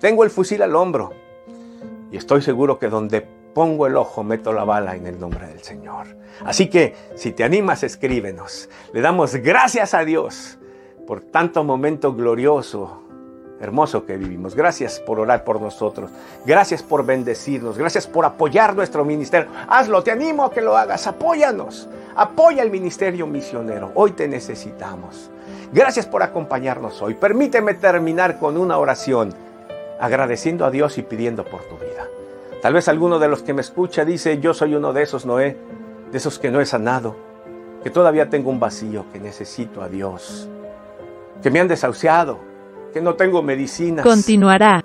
Tengo el fusil al hombro y estoy seguro que donde pongo el ojo meto la bala en el nombre del Señor. Así que si te animas, escríbenos. Le damos gracias a Dios por tanto momento glorioso, hermoso que vivimos. Gracias por orar por nosotros. Gracias por bendecirnos. Gracias por apoyar nuestro ministerio. Hazlo, te animo a que lo hagas. Apóyanos. Apoya el ministerio misionero. Hoy te necesitamos. Gracias por acompañarnos hoy. Permíteme terminar con una oración, agradeciendo a Dios y pidiendo por tu vida. Tal vez alguno de los que me escucha dice, yo soy uno de esos, Noé, de esos que no he sanado, que todavía tengo un vacío, que necesito a Dios, que me han desahuciado, que no tengo medicinas. Continuará.